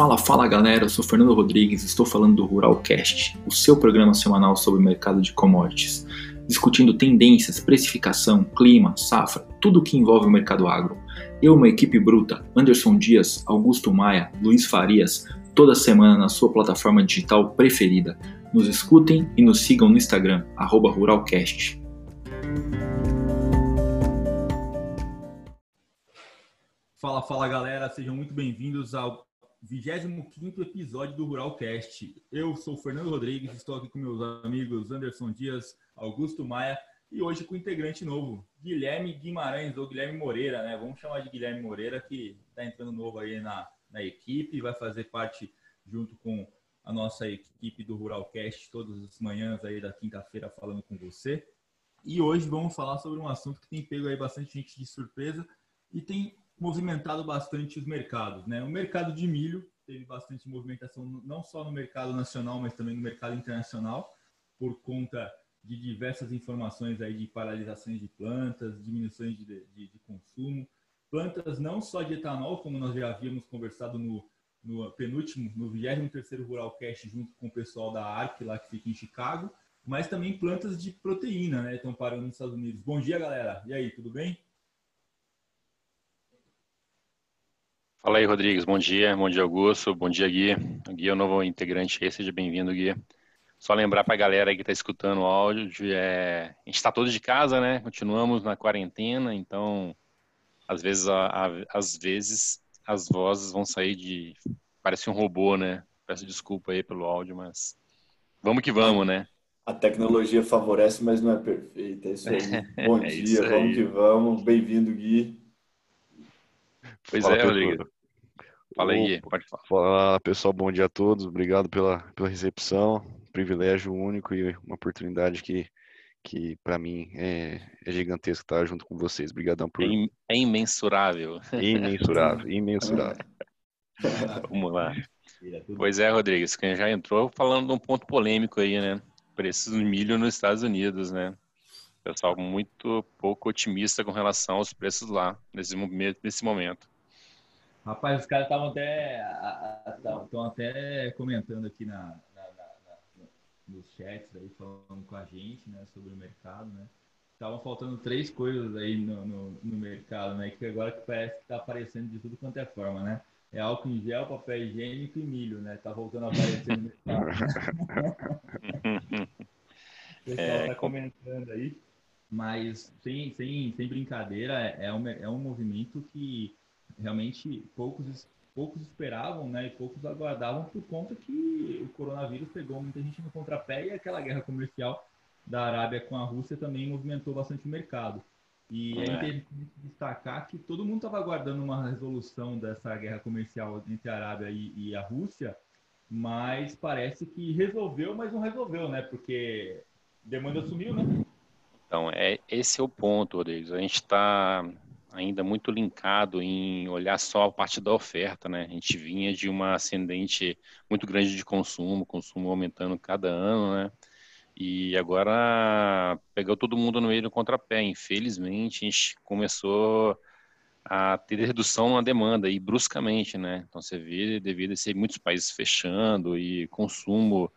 Fala, fala galera, eu sou Fernando Rodrigues, estou falando do Ruralcast, o seu programa semanal sobre o mercado de commodities, discutindo tendências, precificação, clima, safra, tudo o que envolve o mercado agro. Eu, uma equipe bruta, Anderson Dias, Augusto Maia, Luiz Farias, toda semana na sua plataforma digital preferida. Nos escutem e nos sigam no Instagram, Ruralcast. Fala, fala galera, sejam muito bem-vindos ao 25 episódio do Ruralcast. Eu sou o Fernando Rodrigues, estou aqui com meus amigos Anderson Dias, Augusto Maia e hoje com um integrante novo, Guilherme Guimarães, ou Guilherme Moreira, né? Vamos chamar de Guilherme Moreira, que está entrando novo aí na, na equipe, vai fazer parte junto com a nossa equipe do Ruralcast todas as manhãs aí da quinta-feira falando com você. E hoje vamos falar sobre um assunto que tem pego aí bastante gente de surpresa e tem movimentado bastante os mercados. Né? O mercado de milho teve bastante movimentação, não só no mercado nacional, mas também no mercado internacional, por conta de diversas informações aí de paralisações de plantas, diminuições de, de, de consumo, plantas não só de etanol, como nós já havíamos conversado no, no penúltimo, no 23º Rural Cast, junto com o pessoal da ARC, lá que fica em Chicago, mas também plantas de proteína, né? Estão parando nos Estados Unidos. Bom dia, galera. E aí, tudo bem? Fala aí, Rodrigues. Bom dia. Bom dia, Augusto. Bom dia, Gui. O Gui é o novo integrante aí. Seja bem-vindo, Gui. Só lembrar para a galera aí que está escutando o áudio, é... a gente está todos de casa, né? Continuamos na quarentena, então às vezes, a, a, às vezes as vozes vão sair de parece um robô, né? Peço desculpa aí pelo áudio, mas vamos que vamos, né? A tecnologia favorece, mas não é perfeita. É isso aí. Bom é dia, vamos que vamos. Bem-vindo, Gui. Pois Fala, é, Rodrigo. Fala aí, pode falar. Fala, pessoal, bom dia a todos. Obrigado pela, pela recepção. Privilégio único e uma oportunidade que, que para mim é, é gigantesca estar junto com vocês. Obrigadão por... É, é imensurável. Imensurável, imensurável. Vamos lá. Pois é, Rodrigues, quem já entrou falando de um ponto polêmico aí, né? Preços do milho nos Estados Unidos, né? Pessoal muito pouco otimista com relação aos preços lá, nesse, nesse momento. Rapaz, os caras estavam até, estão até comentando aqui na, na, na, nos chats aí, falando com a gente, né, sobre o mercado, né? Estavam faltando três coisas aí no, no, no, mercado, né? Que agora que parece que está aparecendo de tudo quanto é forma, né? É álcool em gel, papel higiênico e milho, né? Tá voltando a aparecer no mercado. o pessoal é, tá comentando aí, mas sem, sem, sem brincadeira, é, é um, é um movimento que realmente poucos, poucos esperavam, né? E poucos aguardavam por conta que o coronavírus pegou muita gente no contrapé e aquela guerra comercial da Arábia com a Rússia também movimentou bastante o mercado. E é, é interessante destacar que todo mundo estava aguardando uma resolução dessa guerra comercial entre a Arábia e, e, a Rússia, mas parece que resolveu, mas não resolveu, né? Porque demanda sumiu, né? Então, é, esse é o ponto, Rodrigues. A gente está ainda muito linkado em olhar só a parte da oferta, né? A gente vinha de uma ascendente muito grande de consumo, consumo aumentando cada ano, né? E agora pegou todo mundo no meio do contrapé. Infelizmente, a gente começou a ter redução na demanda e bruscamente, né? Então você vê devido a ser muitos países fechando e consumo,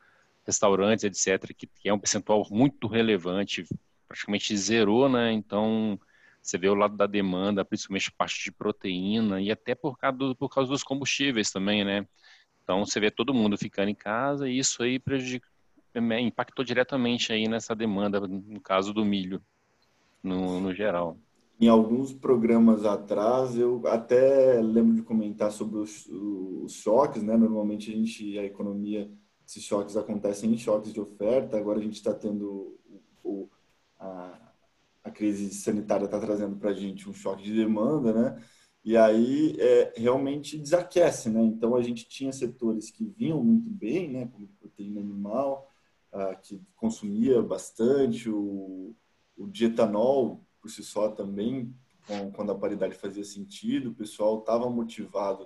restaurantes, etc, que, que é um percentual muito relevante, praticamente zerou, né? Então você vê o lado da demanda, principalmente parte de proteína e até por causa, do, por causa dos combustíveis também, né? Então você vê todo mundo ficando em casa e isso aí prejudica, é, impactou diretamente aí nessa demanda, no caso do milho, no, no geral. Em alguns programas atrás, eu até lembro de comentar sobre os, os choques, né? Normalmente a gente, a economia, esses choques acontecem em choques de oferta, agora a gente está tendo o, a, a crise sanitária está trazendo para a gente um choque de demanda, né? E aí é, realmente desaquece, né? Então a gente tinha setores que vinham muito bem, né? Como proteína animal, ah, que consumia bastante, o, o dietanol por si só também, quando a paridade fazia sentido, o pessoal estava motivado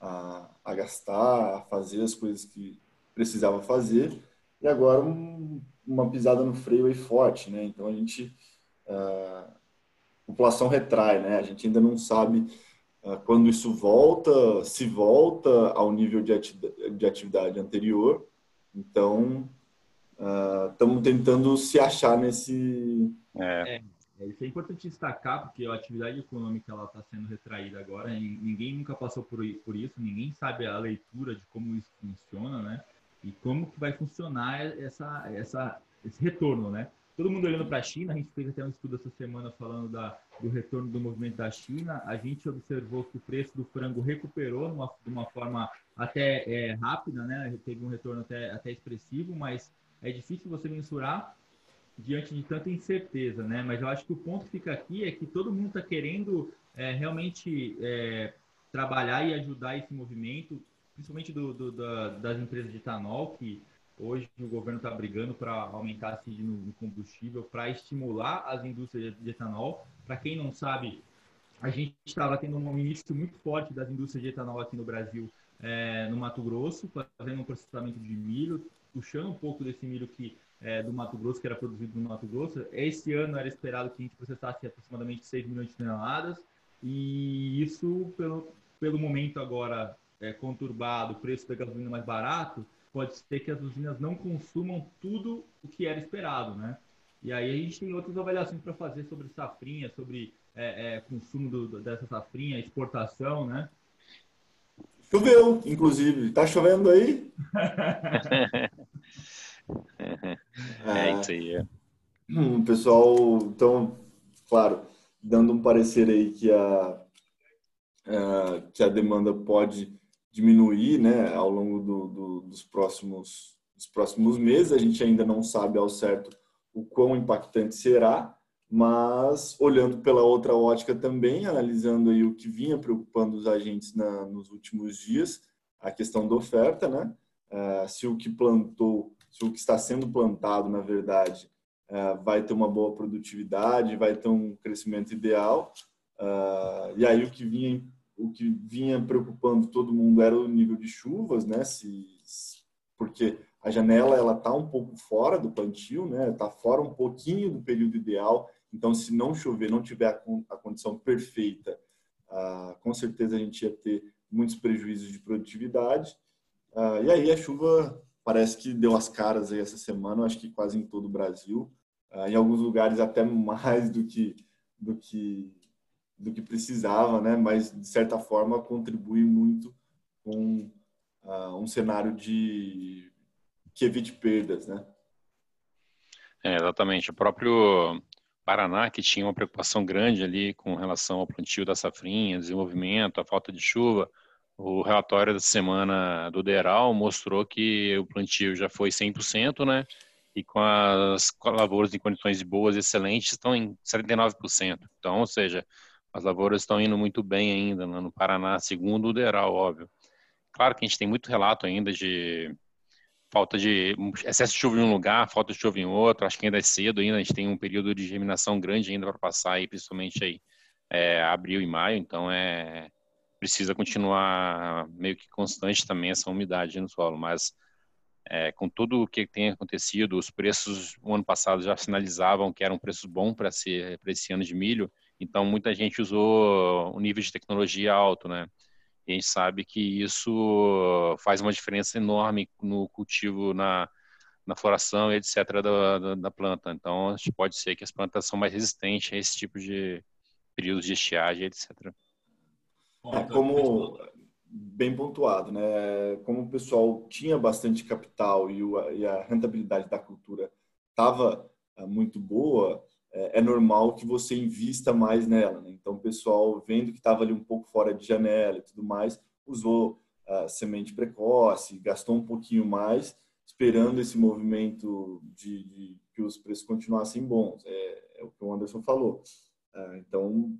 a, a gastar, a fazer as coisas que precisava fazer, e agora um, uma pisada no freio aí forte, né? Então a gente a população retrai, né? A gente ainda não sabe quando isso volta, se volta ao nível de atividade anterior. Então, estamos uh, tentando se achar nesse. É. é. Isso é importante destacar, porque a atividade econômica está sendo retraída agora, ninguém nunca passou por, por isso, ninguém sabe a leitura de como isso funciona, né? E como que vai funcionar essa, essa, esse retorno, né? Todo mundo olhando para a China, a gente fez até um estudo essa semana falando da, do retorno do movimento da China, a gente observou que o preço do frango recuperou uma, de uma forma até é, rápida, né? teve um retorno até, até expressivo, mas é difícil você mensurar diante de tanta incerteza, né? Mas eu acho que o ponto que fica aqui é que todo mundo está querendo é, realmente é, trabalhar e ajudar esse movimento, principalmente do, do, da, das empresas de etanol, que Hoje o governo está brigando para aumentar a CID no combustível, para estimular as indústrias de etanol. Para quem não sabe, a gente estava tendo um início muito forte das indústrias de etanol aqui no Brasil, é, no Mato Grosso, fazendo um processamento de milho, puxando um pouco desse milho que é, do Mato Grosso, que era produzido no Mato Grosso. Esse ano era esperado que a gente processasse aproximadamente 6 milhões de toneladas, e isso, pelo, pelo momento agora é, conturbado, o preço da gasolina mais barato, pode ser que as usinas não consumam tudo o que era esperado, né? E aí a gente tem outras avaliações para fazer sobre safrinha, sobre é, é, consumo do, dessa safrinha, exportação, né? Choveu, inclusive. Tá chovendo aí? é, isso aí. É. Hum, pessoal, então, claro, dando um parecer aí que a, a que a demanda pode diminuir né, ao longo do, do, dos, próximos, dos próximos meses. A gente ainda não sabe ao certo o quão impactante será, mas olhando pela outra ótica também, analisando aí o que vinha preocupando os agentes na, nos últimos dias, a questão da oferta, né? Uh, se o que plantou, se o que está sendo plantado, na verdade, uh, vai ter uma boa produtividade, vai ter um crescimento ideal, uh, e aí o que vinha o que vinha preocupando todo mundo era o nível de chuvas, né? Se, porque a janela ela tá um pouco fora do plantio, né? Tá fora um pouquinho do período ideal. Então, se não chover, não tiver a, condição perfeita, ah, com certeza a gente ia ter muitos prejuízos de produtividade. Ah, e aí a chuva parece que deu as caras aí essa semana, acho que quase em todo o Brasil, ah, em alguns lugares até mais do que do que do que precisava, né? Mas de certa forma contribui muito com uh, um cenário de que evite perdas, né? É, exatamente. O próprio Paraná, que tinha uma preocupação grande ali com relação ao plantio da safrinha, desenvolvimento, a falta de chuva, o relatório da semana do DERAL mostrou que o plantio já foi 100%, né? E com as lavouras em condições boas, excelentes, estão em 79%. Então, ou seja, as lavouras estão indo muito bem ainda lá no Paraná, segundo o DERAL, óbvio. Claro que a gente tem muito relato ainda de falta de excesso de chuva em um lugar, falta de chuva em outro. Acho que ainda é cedo ainda, a gente tem um período de germinação grande ainda para passar aí, principalmente aí é, abril e maio, então é precisa continuar meio que constante também essa umidade no solo, mas é, com tudo o que tem acontecido, os preços o ano passado já sinalizavam que eram preços bons para esse ano de milho, então, muita gente usou um nível de tecnologia alto, né? E a gente sabe que isso faz uma diferença enorme no cultivo, na, na floração e etc. Da, da, da, planta. Então, pode ser que as plantas são mais resistentes a esse tipo de períodos de estiagem, etc. É como bem pontuado, né? Como o pessoal tinha bastante capital e, o, e a rentabilidade da cultura estava eh, muito boa, é, é, normal que você invista mais nela. Né? Então, o pessoal, vendo que estava ali um pouco fora de janela e tudo mais, usou uh, semente precoce, gastou um pouquinho mais, esperando esse movimento de, de que os preços continuassem bons. É, é, o que o Anderson falou. Uh, então,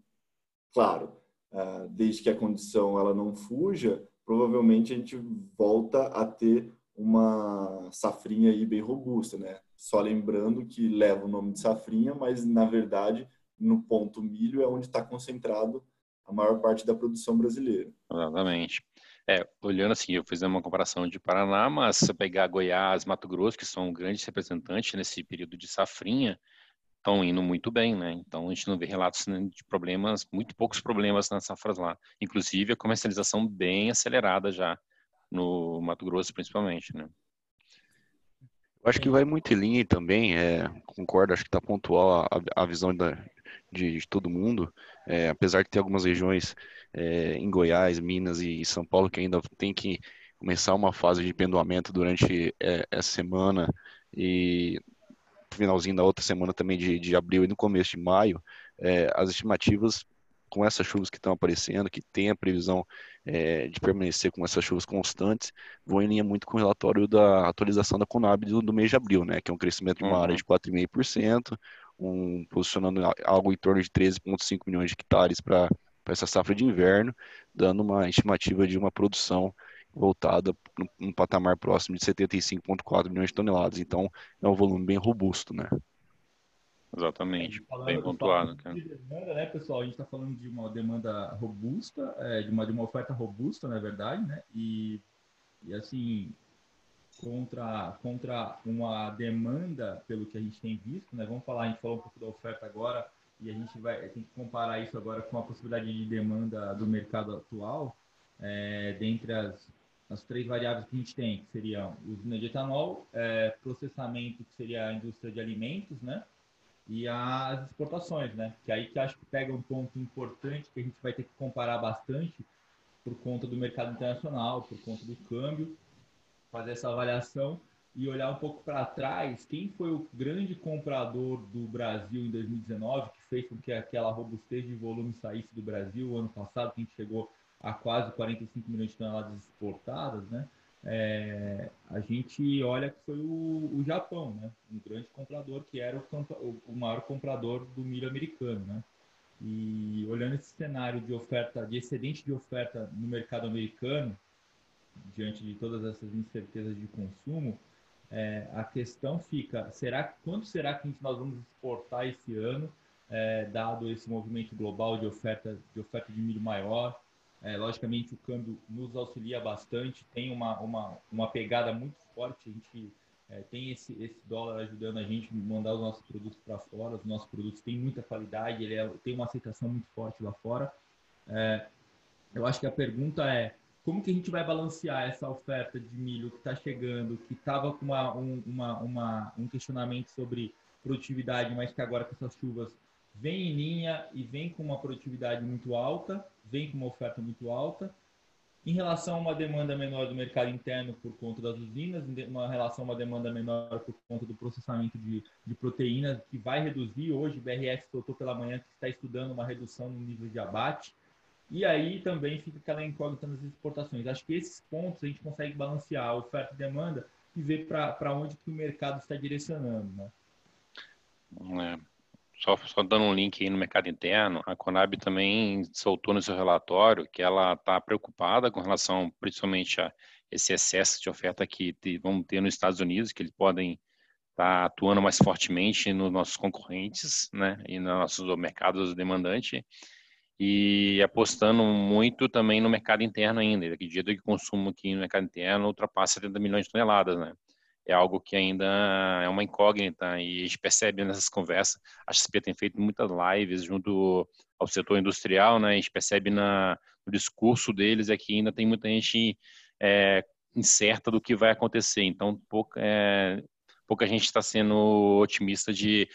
claro, uh, desde que a condição ela não fuja, provavelmente a gente volta a ter uma safrinha aí bem robusta, né? Só lembrando que leva o nome de safrinha, mas na verdade no ponto milho é onde está concentrado a maior parte da produção brasileira. Exatamente. É, olhando assim, eu fiz uma comparação de Paraná, mas se você pegar Goiás, Mato Grosso, que são grandes representantes nesse período de safrinha, estão indo muito bem, né? Então a gente não vê relatos de problemas, muito poucos problemas nas safras lá. Inclusive a comercialização bem acelerada já no Mato Grosso, principalmente, né? Eu acho que vai muito em linha também, é, concordo, acho que está pontual a, a visão da, de, de, todo mundo, é, apesar de ter algumas regiões é, em Goiás, Minas e São Paulo que ainda tem que começar uma fase de pendoamento durante é, essa semana e finalzinho da outra semana também de, de abril e no começo de maio, é, as estimativas com essas chuvas que estão aparecendo, que tem a previsão é, de permanecer com essas chuvas constantes, vão em linha muito com o relatório da atualização da Conab do, do mês de abril, né, que é um crescimento de uma uhum. área de 4,5%, um, posicionando algo em torno de 13,5 milhões de hectares para essa safra de inverno, dando uma estimativa de uma produção voltada num patamar próximo de 75,4 milhões de toneladas. Então, é um volume bem robusto, né? Exatamente, falando, bem pontuado. De demanda, né, pessoal? A gente está falando de uma demanda robusta, é, de, uma, de uma oferta robusta, na verdade, né? E, e assim, contra, contra uma demanda, pelo que a gente tem visto, né? Vamos falar, a gente falou um pouco da oferta agora e a gente vai tem que comparar isso agora com a possibilidade de demanda do mercado atual, é, dentre as, as três variáveis que a gente tem, que seriam usina de etanol, é, processamento, que seria a indústria de alimentos, né? E as exportações, né? Que aí que acho que pega um ponto importante que a gente vai ter que comparar bastante por conta do mercado internacional, por conta do câmbio, fazer essa avaliação e olhar um pouco para trás, quem foi o grande comprador do Brasil em 2019, que fez com que aquela robustez de volume saísse do Brasil, ano passado, que a gente chegou a quase 45 milhões de toneladas exportadas, né? É, a gente olha que foi o, o, Japão, né? Um grande comprador que era o, o, maior comprador do milho americano, né? E olhando esse cenário de oferta, de excedente de oferta no mercado americano, diante de todas essas incertezas de consumo, é, a questão fica: será quanto será que nós vamos exportar esse ano, é, dado esse movimento global de oferta de oferta de milho maior? É, logicamente, o câmbio nos auxilia bastante, tem uma, uma, uma pegada muito forte, a gente é, tem esse, esse dólar ajudando a gente mandar os nossos produtos para fora, os nossos produtos têm muita qualidade, ele é, tem uma aceitação muito forte lá fora. É, eu acho que a pergunta é, como que a gente vai balancear essa oferta de milho que está chegando, que estava com uma, um, uma, uma, um questionamento sobre produtividade, mas que agora com essas chuvas vem em linha e vem com uma produtividade muito alta, vem com uma oferta muito alta. Em relação a uma demanda menor do mercado interno por conta das usinas, uma relação a uma demanda menor por conta do processamento de, de proteínas, que vai reduzir. Hoje, o BRF soltou pela manhã que está estudando uma redução no nível de abate. E aí também fica aquela incógnita nas exportações. Acho que esses pontos a gente consegue balancear a oferta e demanda e ver para onde que o mercado está direcionando. Né? É. Só, só dando um link aí no mercado interno, a Conab também soltou no seu relatório que ela está preocupada com relação principalmente a esse excesso de oferta que vamos ter nos Estados Unidos, que eles podem estar tá atuando mais fortemente nos nossos concorrentes, né, e nos nossos mercados demandantes, e apostando muito também no mercado interno ainda. Acredito que o consumo aqui no mercado interno ultrapassa 70 milhões de toneladas, né? É algo que ainda é uma incógnita e a gente percebe nessas conversas. A XP tem feito muitas lives junto ao setor industrial, né? A gente percebe na, no discurso deles é que ainda tem muita gente é, incerta do que vai acontecer. Então, pouca, é, pouca gente está sendo otimista de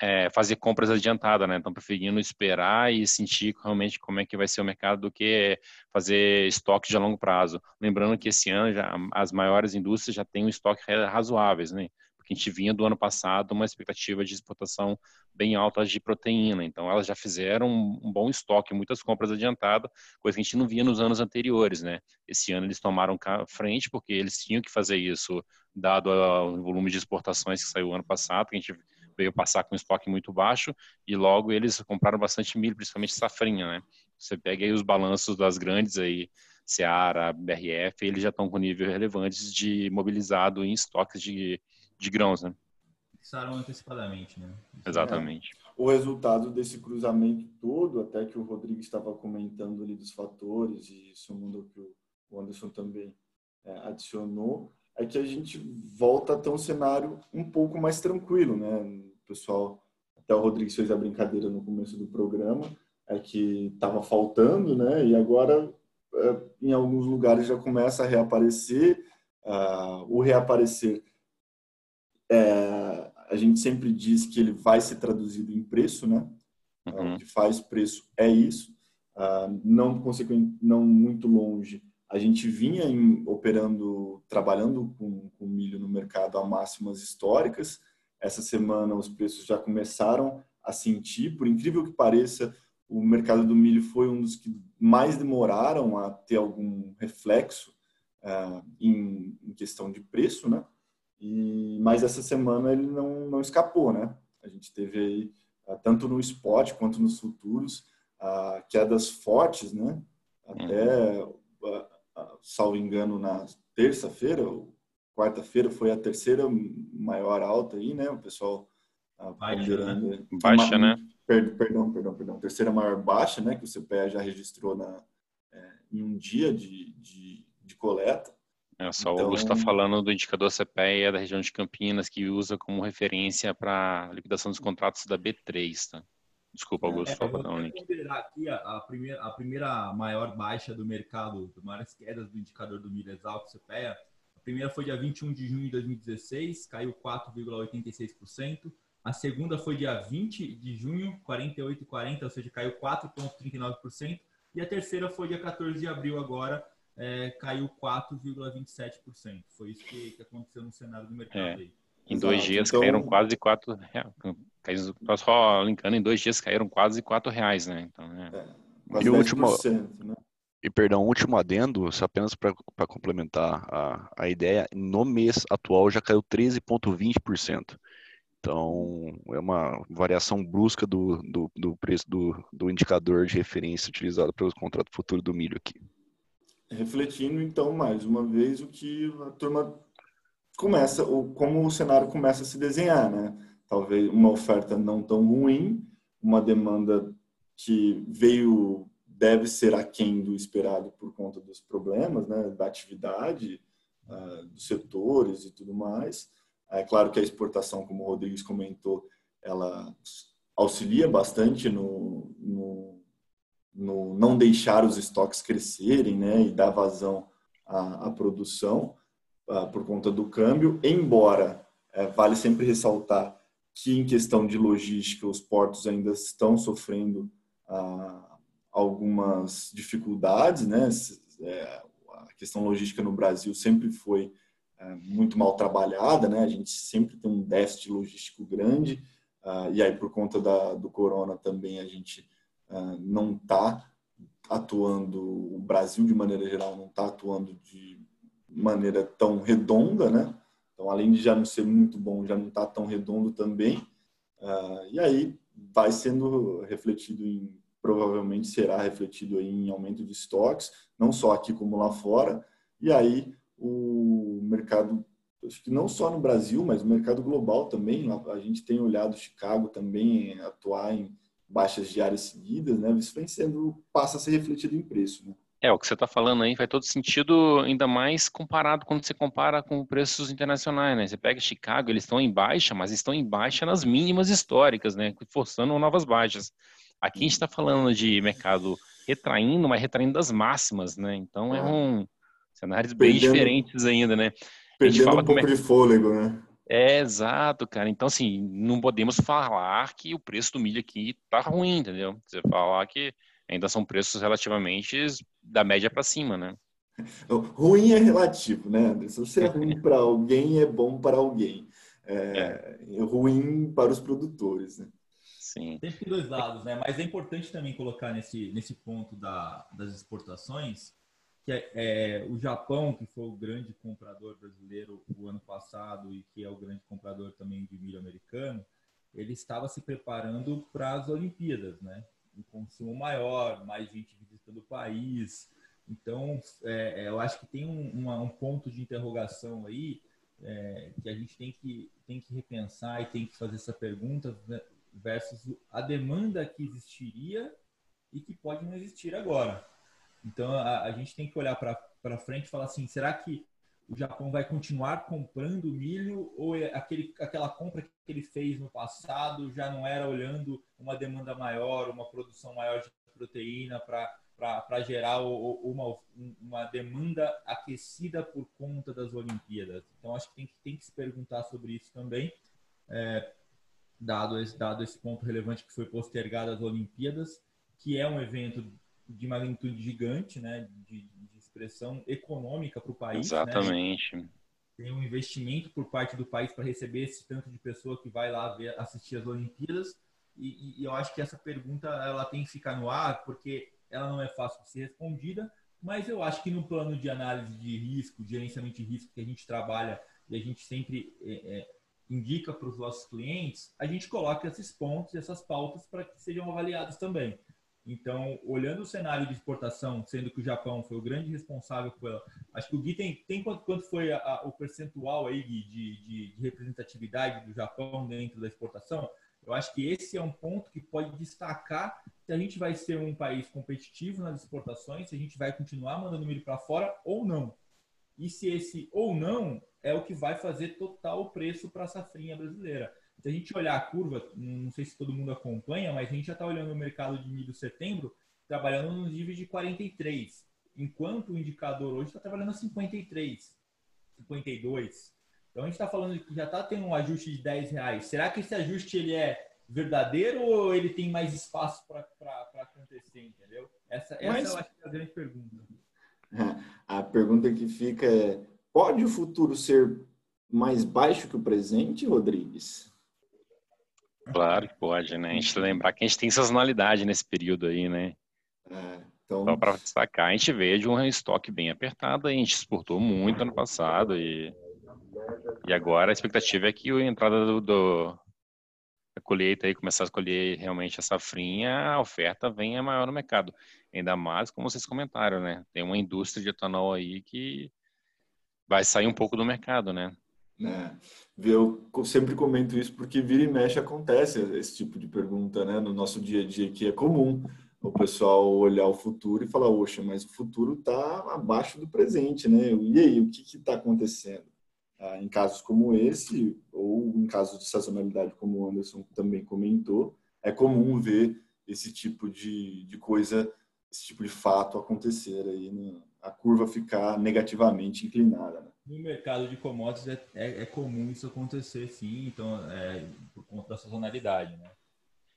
é, fazer compras adiantadas, né? Estão preferindo esperar e sentir realmente como é que vai ser o mercado do que fazer estoque de longo prazo. Lembrando que esse ano já, as maiores indústrias já têm um estoque razoáveis, né? Porque a gente vinha do ano passado uma expectativa de exportação bem alta de proteína, então elas já fizeram um bom estoque, muitas compras adiantadas, coisa que a gente não via nos anos anteriores, né? Esse ano eles tomaram frente porque eles tinham que fazer isso, dado o volume de exportações que saiu ano passado, que a gente veio passar com estoque muito baixo e logo eles compraram bastante milho, principalmente safrinha, né? Você pega aí os balanços das grandes aí, Seara, BRF, eles já estão com nível relevantes de mobilizado em estoques de, de grãos, né? Fixaram antecipadamente, né? Exatamente. É. O resultado desse cruzamento todo, até que o Rodrigo estava comentando ali dos fatores, e isso mundo que o Anderson também é, adicionou, é que a gente volta a ter um cenário um pouco mais tranquilo, né? O pessoal até o Rodrigues fez a brincadeira no começo do programa, é que estava faltando, né? E agora é, em alguns lugares já começa a reaparecer. Uh, o reaparecer, é, a gente sempre diz que ele vai ser traduzido em preço, né? Uhum. O que faz preço é isso. Uh, não não muito longe. A gente vinha em, operando, trabalhando com, com milho no mercado a máximas históricas. Essa semana os preços já começaram a sentir. Por incrível que pareça, o mercado do milho foi um dos que mais demoraram a ter algum reflexo uh, em, em, questão de preço, né? E, mas essa semana ele não, não escapou, né? A gente teve aí, uh, tanto no spot quanto nos futuros, uh, quedas fortes, né? Até, uh, salvo engano, na terça-feira, quarta-feira, foi a terceira maior alta aí, né? O pessoal Baixa, né? Baixa, né? perdão, perdão, perdão, terceira maior baixa, né, que o CPE já registrou na, é, em um dia de, de, de coleta. É, só então, o Augusto está falando do indicador CPE da região de Campinas, que usa como referência para liquidação dos contratos da B3, tá? Desculpa, Augusto, é, fala não, considerar aqui a, a, primeira, a primeira maior baixa do mercado, maiores quedas do indicador do milho exalto CPEA. A primeira foi dia 21 de junho de 2016, caiu 4,86%. A segunda foi dia 20 de junho, 48,40, ou seja, caiu 4,39%. E a terceira foi dia 14 de abril agora, é, caiu 4,27%. Foi isso que, que, aconteceu no cenário do mercado é. aí. Em dois Exato. dias então... caíram quase 4 reais. Só linkando, em dois dias caíram quase 4 reais, né? Então, é... é e o último, né? E perdão, último adendo, só apenas para complementar a, a ideia, no mês atual já caiu 13,20%. Então, é uma variação brusca do, do, do preço do, do, indicador de referência utilizado pelo contrato futuro do milho aqui. Refletindo, então, mais uma vez, o que a turma começa, ou como o cenário começa a se desenhar, né? Talvez uma oferta não tão ruim, uma demanda que veio, deve ser aquém do esperado por conta dos problemas, né? Da atividade, uh, dos setores e tudo mais é claro que a exportação, como o Rodrigues comentou, ela auxilia bastante no, no, no não deixar os estoques crescerem né, e dar vazão à, à produção por conta do câmbio, embora é, vale sempre ressaltar que em questão de logística os portos ainda estão sofrendo uh, algumas dificuldades, né? É, a questão logística no Brasil sempre foi é, muito mal trabalhada, né? A gente sempre tem um déficit logístico grande uh, e aí por conta da, do corona também a gente não está atuando, o Brasil de maneira geral não está atuando de maneira tão redonda, né? Então além de já não ser muito bom, já não está tão redondo também. Uh, e aí vai sendo refletido em provavelmente será refletido em aumento de estoques, não só aqui como lá fora. E aí o mercado, acho que não só no Brasil, mas o mercado global também. A gente tem olhado Chicago também atuar em baixas diárias seguidas, né? Isso vem sendo, passa a ser refletido em preço, né? É, o que você está falando aí faz todo sentido, ainda mais comparado quando você compara com preços internacionais, né? Você pega Chicago, eles estão em baixa, mas estão em baixa nas mínimas históricas, né? Forçando novas baixas. Aqui a gente está falando de mercado retraindo, mas retraindo das máximas, né? Então é um, Cenários bem perdendo, diferentes ainda, né? Perdendo fala um pouco é... de fôlego, né? É, exato, cara. Então, assim, não podemos falar que o preço do milho aqui tá ruim, entendeu? Você falar que ainda são preços relativamente da média para cima, né? Ruim é relativo, né? Se você é ruim para alguém, é bom para alguém. É, é. ruim para os produtores, né? Sim. Tem dois lados, né? Mas é importante também colocar nesse, nesse ponto da, das exportações que é, é, o Japão, que foi o grande comprador brasileiro o ano passado e que é o grande comprador também de milho americano, ele estava se preparando para as Olimpíadas, né? Um consumo maior, mais gente visitando o país. Então, é, é eu acho que tem um, uma, um ponto de interrogação aí é, que a gente tem que, tem que repensar e tem que fazer essa pergunta versus a demanda que existiria e que pode não existir agora. Então a, a gente tem que olhar para frente e falar assim: será que o Japão vai continuar comprando milho ou é aquele, aquela compra que ele fez no passado já não era olhando uma demanda maior, uma produção maior de proteína para gerar uma, uma demanda aquecida por conta das Olimpíadas? Então, acho que tem que, tem que se perguntar sobre isso também, é, dado, esse, dado esse ponto relevante que foi postergado às Olimpíadas, que é um evento de magnitude gigante, né, de, expressão econômica para o país. Né? Exatamente. Né? Tem um investimento por parte do país para receber esse tanto de pessoa que vai lá ver, assistir as Olimpíadas. E, e, eu acho que essa pergunta ela tem que ficar no ar, porque ela não é fácil de ser respondida, mas eu acho que no plano de análise de risco, de gerenciamento de risco que a gente trabalha e a gente sempre é, é, indica para os nossos clientes, a gente coloca esses pontos, essas pautas para que sejam avaliados também. Então, olhando o cenário de exportação, sendo que o Japão foi o grande responsável por Acho que o Gui tem, tem quanto, quanto foi a, a, o percentual aí de, de, de, representatividade do Japão dentro da exportação? Eu acho que esse é um ponto que pode destacar se a gente vai ser um país competitivo nas exportações, se a gente vai continuar mandando milho para fora ou não. E se esse ou não é o que vai fazer total o preço para a safrinha brasileira. Se a gente olhar a curva, não sei se todo mundo acompanha, mas a gente já está olhando o mercado de milho setembro trabalhando nos níveis de 43, enquanto o indicador hoje está trabalhando a 53, 52. Então a gente está falando que já está tendo um ajuste de 10 reais. Será que esse ajuste ele é verdadeiro ou ele tem mais espaço para acontecer, entendeu? Essa, essa Mas, eu acho que é a grande pergunta. A pergunta que fica é: pode o futuro ser mais baixo que o presente, Rodrigues? Claro que pode, né? A gente lembrar que a gente tem sazonalidade nesse período aí, né? É, então... Só para destacar, a gente veio de um estoque bem apertado, a gente exportou muito ano passado e, e agora a expectativa é que a entrada do, do a colheita aí, começar a colher realmente a safrinha, a oferta venha maior no mercado. Ainda mais, como vocês comentaram, né? Tem uma indústria de etanol aí que vai sair um pouco do mercado, né? Né? Eu sempre comento isso porque vira e mexe acontece esse tipo de pergunta né? no nosso dia a dia, que é comum o pessoal olhar o futuro e falar, oxa, mas o futuro está abaixo do presente, né? E aí, o que está acontecendo? Ah, em casos como esse, ou em casos de sazonalidade, como o Anderson também comentou, é comum ver esse tipo de, de coisa, esse tipo de fato acontecer aí, né? a curva ficar negativamente inclinada. Né? No mercado de commodities é, é, é, comum isso acontecer, sim, então, é, por conta da sazonalidade, né?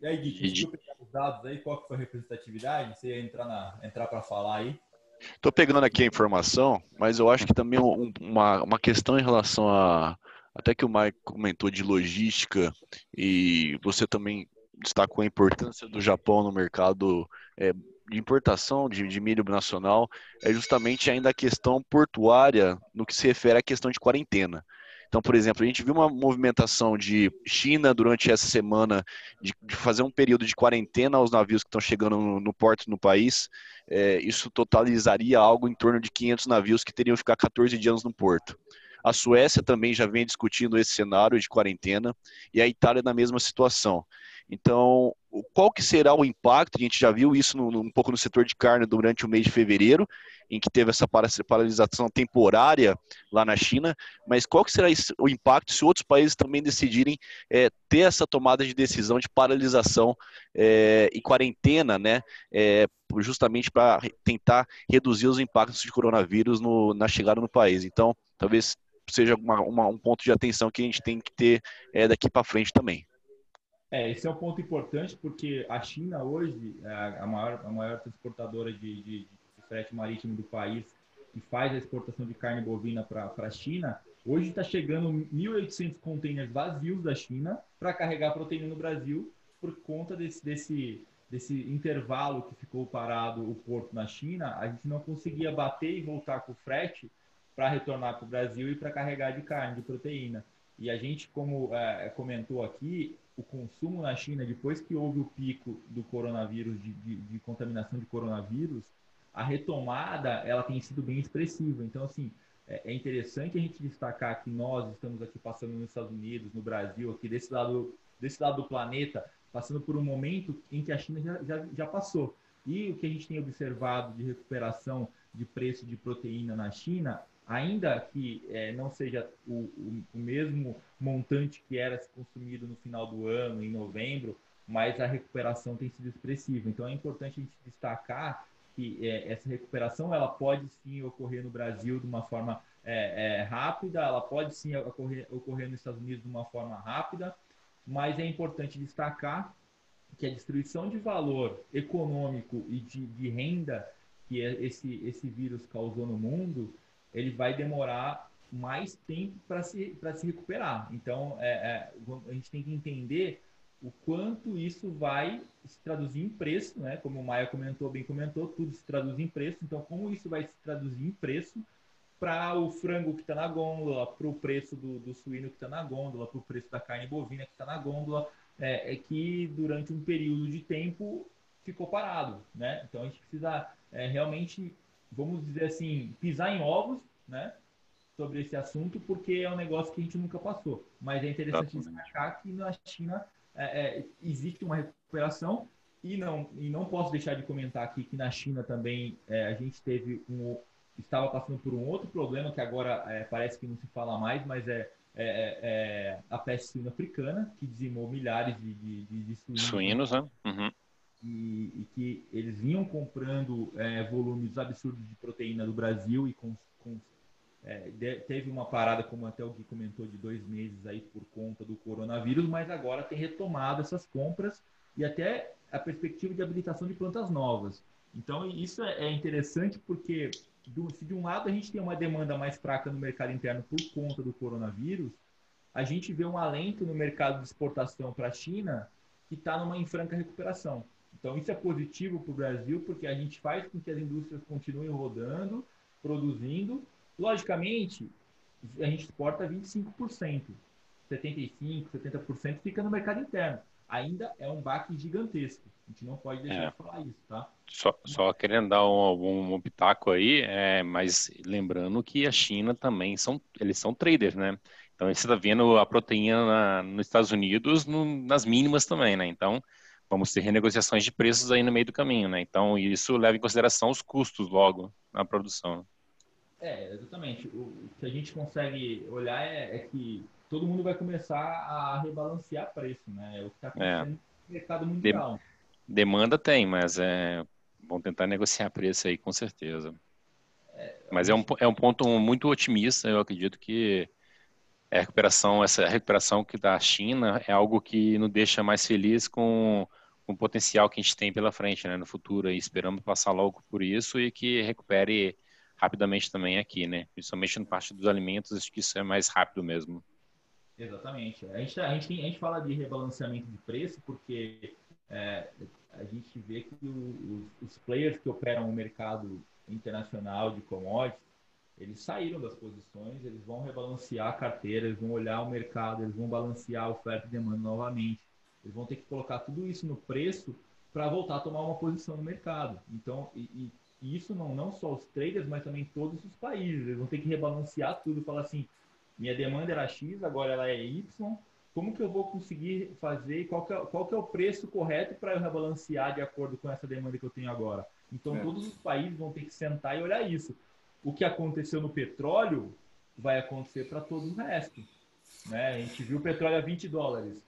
E aí, Gui, conseguiu pegar os dados aí? Qual que foi a representatividade? Você ia entrar, na, entrar para falar aí? Estou pegando aqui a informação, mas eu acho que também um, uma, uma questão em relação a. Até que o Mike comentou de logística e você também destacou a importância do Japão no mercado é, de importação de, de, milho nacional é justamente ainda a questão portuária no que se refere à questão de quarentena. Então, por exemplo, a gente viu uma movimentação de China durante essa semana de, de fazer um período de quarentena aos navios que estão chegando no, no porto no país. É, isso totalizaria algo em torno de 500 navios que teriam que ficar 14 dias no porto. A Suécia também já vem discutindo esse cenário de quarentena e a Itália na mesma situação. Então, qual que será o impacto? A gente já viu isso no, um pouco no setor de carne durante o mês de fevereiro, em que teve essa paralisação temporária lá na China, mas qual que será o impacto se outros países também decidirem é, ter essa tomada de decisão de paralisação é, e quarentena, né, é, justamente para tentar reduzir os impactos de coronavírus no, na chegada no país. Então, talvez seja uma, uma, um ponto de atenção que a gente tem que ter é, daqui para frente também. É, esse é um ponto importante porque a China hoje é a maior, a maior transportadora de, de, de frete marítimo do país que faz a exportação de carne bovina para a China. Hoje está chegando 1.800 containers vazios da China para carregar proteína no Brasil por conta desse, desse, desse intervalo que ficou parado o porto na China. A gente não conseguia bater e voltar com o frete para retornar para o Brasil e para carregar de carne, de proteína. E a gente, como é, comentou aqui, o consumo na China, depois que houve o pico do coronavírus, de, de, de, contaminação de coronavírus, a retomada ela tem sido bem expressiva. Então, assim, é, é, interessante a gente destacar que nós estamos aqui passando nos Estados Unidos, no Brasil, aqui desse lado, desse lado do planeta, passando por um momento em que a China já, já, já passou. E o que a gente tem observado de recuperação de preço de proteína na China ainda que é, não seja o, o, o, mesmo montante que era consumido no final do ano, em novembro, mas a recuperação tem sido expressiva. Então é importante a gente destacar que é, essa recuperação ela pode sim ocorrer no Brasil de uma forma é, é, rápida, ela pode sim ocorrer, ocorrer nos Estados Unidos de uma forma rápida, mas é importante destacar que a destruição de valor econômico e de, de renda que esse, esse vírus causou no mundo, ele vai demorar mais tempo para se, se recuperar. Então, é, é, a gente tem que entender o quanto isso vai se traduzir em preço, né? Como o Maia comentou, bem comentou, tudo se traduz em preço. Então, como isso vai se traduzir em preço para o frango que está na gôndola, para o preço do, do suíno que está na gôndola, para o preço da carne bovina que está na gôndola, é, é, que durante um período de tempo ficou parado, né? Então, a gente precisa é, realmente, vamos dizer assim, pisar em ovos, né? Sobre esse assunto, porque é um negócio que a gente nunca passou. Mas é interessante destacar que na China é, é, existe uma recuperação e não, e não posso deixar de comentar aqui que na China também é, a gente teve um, estava passando por um outro problema que agora é, parece que não se fala mais, mas é, é, é, é a peste suína africana, que dizimou milhares de, de, de suínos. Suínos, né? Uhum. E, e, que eles vinham comprando volumes absurdos de proteína do Brasil e com, com é, teve uma parada, como até o Gui comentou, de dois meses aí por conta do coronavírus, mas agora tem retomado essas compras e até a perspectiva de habilitação de plantas novas. Então, isso é, é interessante porque, se de um lado a gente tem uma demanda mais fraca no mercado interno por conta do coronavírus, a gente vê um alento no mercado de exportação para a China que está numa infranca recuperação. Então, isso é positivo para o Brasil, porque a gente faz com que as indústrias continuem rodando, produzindo, Logicamente, a gente exporta 25%. 75%, 70% fica no mercado interno. Ainda é um baque gigantesco. A gente não pode deixar é. de falar isso, tá? Só, só querendo dar um, um pitaco aí, é, mas lembrando que a China também são, eles são traders, né? Então você está vendo a proteína na, nos Estados Unidos no, nas mínimas também, né? Então vamos ter renegociações de preços aí no meio do caminho, né? Então isso leva em consideração os custos logo na produção. É, exatamente. O, que a gente consegue olhar é, é, que todo mundo vai começar a rebalancear preço, né? É o que está acontecendo é. no mercado mundial. De, demanda tem, mas é, vão tentar negociar preço aí com certeza. É, mas é um, é um ponto muito otimista, eu acredito que a recuperação, essa recuperação que da China é algo que nos deixa mais feliz com, com o potencial que a gente tem pela frente, né, no futuro. E esperamos passar logo por isso e que recupere rapidamente também aqui, né? Principalmente na parte dos alimentos, acho que isso é mais rápido mesmo. Exatamente. A gente, a gente, a gente fala de rebalanceamento de preço porque é, a gente vê que o, os, os, players que operam o mercado internacional de commodities, eles saíram das posições, eles vão rebalancear a carteira, eles vão olhar o mercado, eles vão balancear a oferta e demanda novamente. Eles vão ter que colocar tudo isso no preço para voltar a tomar uma posição no mercado. Então, e, e e isso não, não só os traders, mas também todos os países. Eles vão ter que rebalancear tudo, falar assim, minha demanda era X, agora ela é Y. Como que eu vou conseguir fazer? Qual que é, qual que é o preço correto para eu rebalancear de acordo com essa demanda que eu tenho agora? Então, é. todos os países vão ter que sentar e olhar isso. O que aconteceu no petróleo vai acontecer para todo o resto. Né? A gente viu o petróleo a 20 dólares.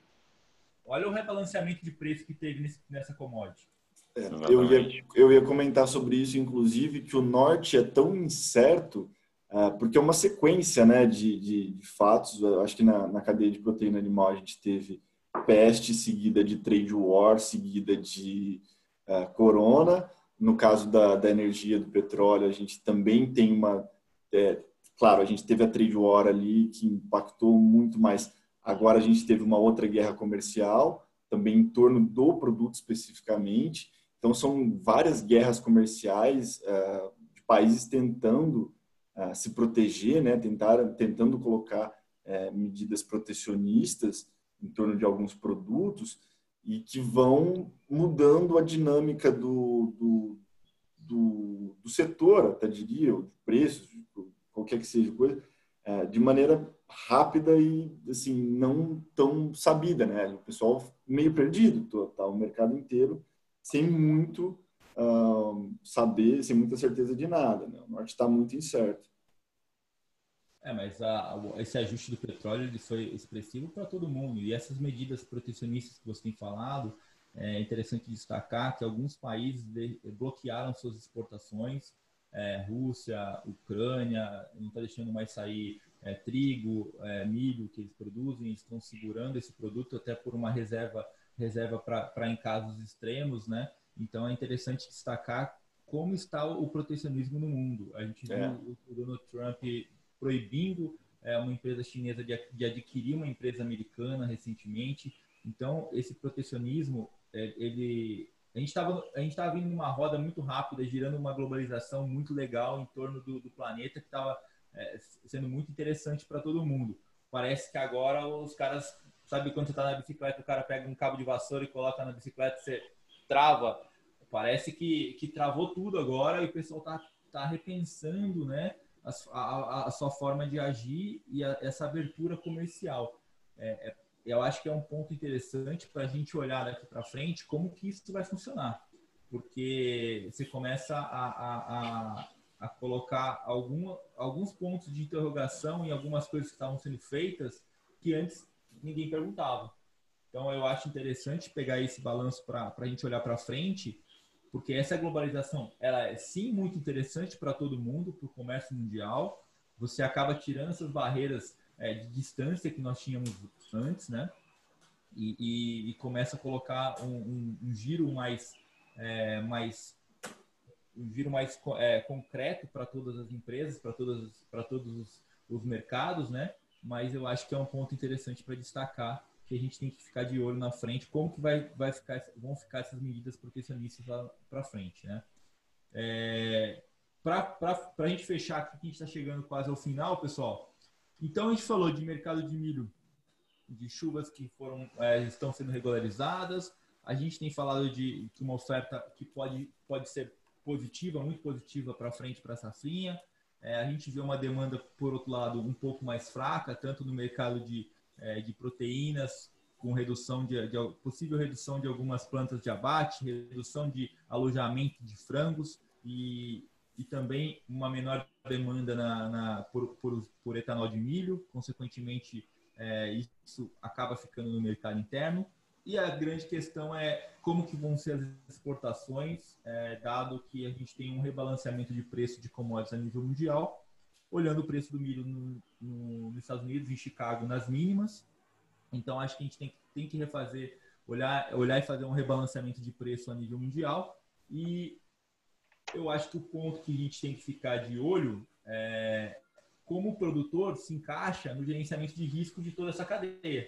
Olha o rebalanceamento de preço que teve nesse, nessa commodity. É, eu, ia, eu ia comentar sobre isso, inclusive, que o norte é tão incerto, uh, porque é uma sequência né, de, de, de fatos. Eu acho que na, na, cadeia de proteína animal a gente teve peste, seguida de trade war, seguida de uh, corona. No caso da, da energia, do petróleo, a gente também tem uma. É, claro, a gente teve a trade war ali que impactou muito mais. Agora a gente teve uma outra guerra comercial, também em torno do produto especificamente. Então, são várias guerras comerciais uh, de países tentando uh, se proteger, né, tentar, tentando colocar uh, medidas protecionistas em torno de alguns produtos e que vão mudando a dinâmica do, do, do, do setor, até diria, de preços, qualquer que seja coisa, de maneira rápida e assim não tão sabida, né? O pessoal meio perdido, tá o mercado inteiro sem muito uh, saber, sem muita certeza de nada. Né? O norte está muito incerto. É, mas a, esse ajuste do petróleo ele foi expressivo para todo mundo. E essas medidas protecionistas que você tem falado, é interessante destacar que alguns países bloquearam suas exportações. É, Rússia, Ucrânia, não está deixando mais sair é, trigo, é, milho que eles produzem, estão segurando esse produto até por uma reserva reserva para em casos extremos, né? Então é interessante destacar como está o protecionismo no mundo. A gente é. viu o Donald Trump proibindo é, uma empresa chinesa de, de, adquirir uma empresa americana recentemente. Então esse protecionismo, é, ele a gente estava a gente vindo numa roda muito rápida, girando uma globalização muito legal em torno do, do planeta que estava é, sendo muito interessante para todo mundo. Parece que agora os caras, sabe quando você está na bicicleta, o cara pega um cabo de vassoura e coloca na bicicleta, você trava. Parece que, que travou tudo agora e o pessoal está tá repensando, né? A, a, a, sua forma de agir e a, essa abertura comercial. É, é, eu acho que é um ponto interessante para a gente olhar daqui para frente como que isso vai funcionar. Porque você começa a, a colocar alguma, alguns pontos de interrogação em algumas coisas que estavam sendo feitas que antes ninguém perguntava. Então, eu acho interessante pegar esse balanço para a gente olhar para frente, porque essa globalização ela é sim muito interessante para todo mundo, para o comércio mundial. Você acaba tirando essas barreiras é, de distância que nós tínhamos antes, né? E, e, e começa a colocar um, um, um giro mais, é, mais um giro mais é, concreto para todas as empresas, para todas para todos os, os, mercados, né? Mas eu acho que é um ponto interessante para destacar que a gente tem que ficar de olho na frente, como que vai, vai ficar, vão ficar essas medidas protecionistas para frente, né? É, para a gente fechar aqui, que a gente está chegando quase ao final, pessoal. Então a gente falou de mercado de milho, de chuvas que foram é, estão sendo regularizadas. A gente tem falado de, de uma oferta que pode, pode ser positiva, muito positiva para frente para a safrinha. É, a gente vê uma demanda, por outro lado, um pouco mais fraca, tanto no mercado de, é, de proteínas, com redução de, de, possível redução de algumas plantas de abate, redução de alojamento de frangos e, e também uma menor demanda na, na por, por, por, etanol de milho. Consequentemente, é, isso acaba ficando no mercado interno. E a grande questão é como que vão ser as exportações, é, dado que a gente tem um rebalanceamento de preço de commodities a nível mundial, olhando o preço do milho no, no, nos Estados Unidos, em Chicago, nas mínimas. Então, acho que a gente tem, tem que refazer, olhar, olhar e fazer um rebalanceamento de preço a nível mundial. E eu acho que o ponto que a gente tem que ficar de olho é como o produtor se encaixa no gerenciamento de risco de toda essa cadeia.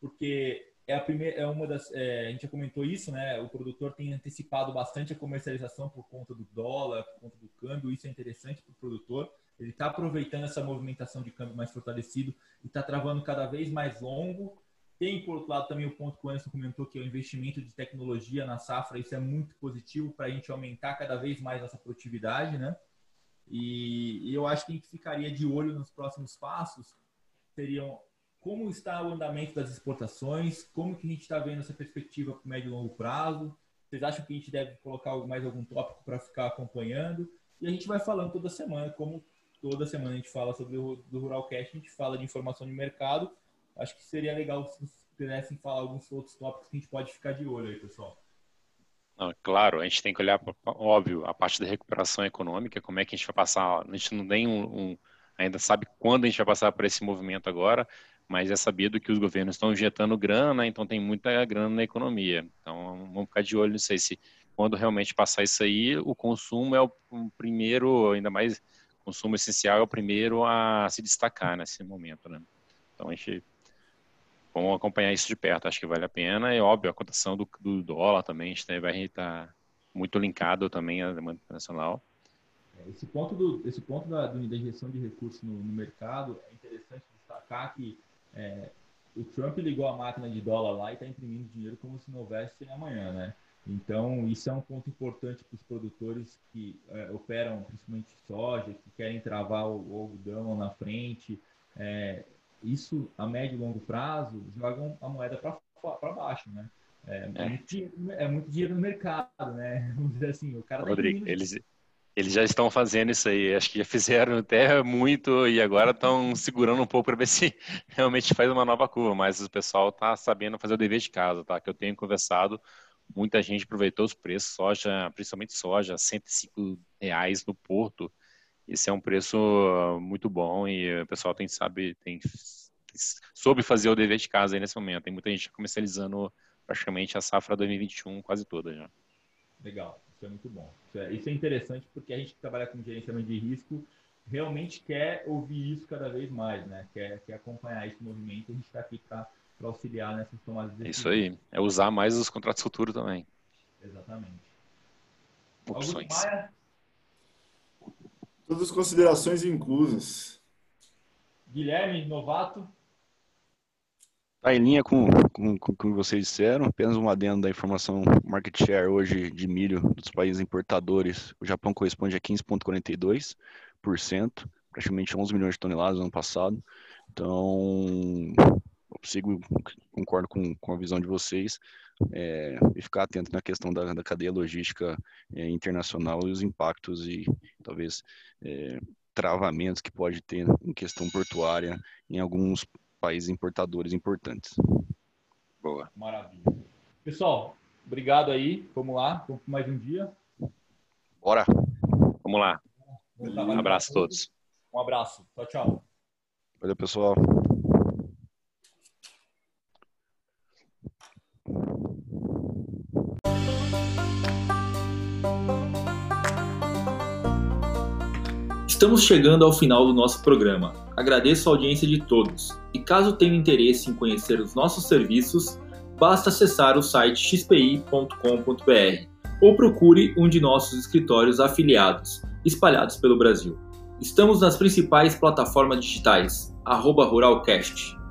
Porque é a primeira, é uma das, é, a gente já comentou isso, né? O produtor tem antecipado bastante a comercialização por conta do dólar, por conta do câmbio. Isso é interessante para o produtor. Ele está aproveitando essa movimentação de câmbio mais fortalecido e está travando cada vez mais longo. Tem, por outro lado, também o ponto que o Anderson comentou, que é o investimento de tecnologia na safra. Isso é muito positivo para a gente aumentar cada vez mais essa produtividade, né? E, eu acho que a gente ficaria de olho nos próximos passos. Seriam como está o andamento das exportações, como que a gente está vendo essa perspectiva para médio e longo prazo. Vocês acham que a gente deve colocar mais algum tópico para ficar acompanhando? E a gente vai falando toda semana, como toda semana a gente fala sobre o do Rural Cash, a gente fala de informação de mercado. Acho que seria legal se vocês pudessem falar alguns outros tópicos que a gente pode ficar de olho aí, pessoal. Não, claro, a gente tem que olhar, óbvio, a parte da recuperação econômica, como é que a gente vai passar, a gente não tem um, um ainda sabe quando a gente vai passar por esse movimento agora, mas é sabido que os governos estão injetando grana, então tem muita grana na economia. Então vamos ficar de olho, não sei se quando realmente passar isso aí, o consumo é o primeiro, ainda mais consumo essencial é o primeiro a se destacar nesse momento, né? Então a gente vamos acompanhar isso de perto, acho que vale a pena. E óbvio, a cotação do, do dólar também gente vai estar muito linkado também à demanda internacional. É, esse ponto, do, esse ponto da, da injeção de recursos no, no mercado é interessante destacar que é, o Trump ligou a máquina de dólar lá e está imprimindo dinheiro como se não houvesse amanhã, né? Então, isso é um ponto importante para os produtores que é, operam principalmente soja, que querem travar o, o algodão na frente. É, isso, a médio e longo prazo, jogam a moeda para baixo, né? É, é. Muito, é, muito, dinheiro no mercado, né? Vamos dizer assim, o cara tá Rodrigo, eles, Eles já estão fazendo isso aí, acho que já fizeram até muito e agora estão segurando um pouco para ver se realmente faz uma nova curva, mas o pessoal está sabendo fazer o dever de casa, tá? Que eu tenho conversado, muita gente aproveitou os preços, soja, principalmente soja, 105 reais no porto, esse é um preço muito bom e o pessoal tem sabe, tem soube fazer o dever de casa aí nesse momento, tem muita gente comercializando praticamente a safra 2021 quase toda já. Legal. Isso é muito bom. Isso é, isso é interessante porque a gente que trabalha com gerenciamento de risco realmente quer ouvir isso cada vez mais, né? Quer, quer acompanhar esse movimento. A gente está aqui para auxiliar nessas tomadas de decisão. Isso aí. É usar mais os contratos futuros também. Exatamente. Opções. Todas as considerações inclusas. Guilherme, novato. Está em linha com, com, com o que vocês disseram, apenas um adendo da informação market share hoje de milho dos países importadores. O Japão corresponde a 15,42%, praticamente 11 milhões de toneladas no ano passado. Então, sigo, concordo com, com a visão de vocês, é, e ficar atento na questão da, da cadeia logística é, internacional e os impactos e talvez é, travamentos que pode ter em questão portuária em alguns países importadores importantes. Boa. Maravilha. Pessoal, obrigado aí. Vamos lá, vamos mais um dia. Bora. Vamos lá. Um abraço a todos. Um abraço. Tchau, tchau. Valeu, pessoal. Estamos chegando ao final do nosso programa. Agradeço a audiência de todos e caso tenha interesse em conhecer os nossos serviços, basta acessar o site xpi.com.br ou procure um de nossos escritórios afiliados, espalhados pelo Brasil. Estamos nas principais plataformas digitais, arroba Ruralcast.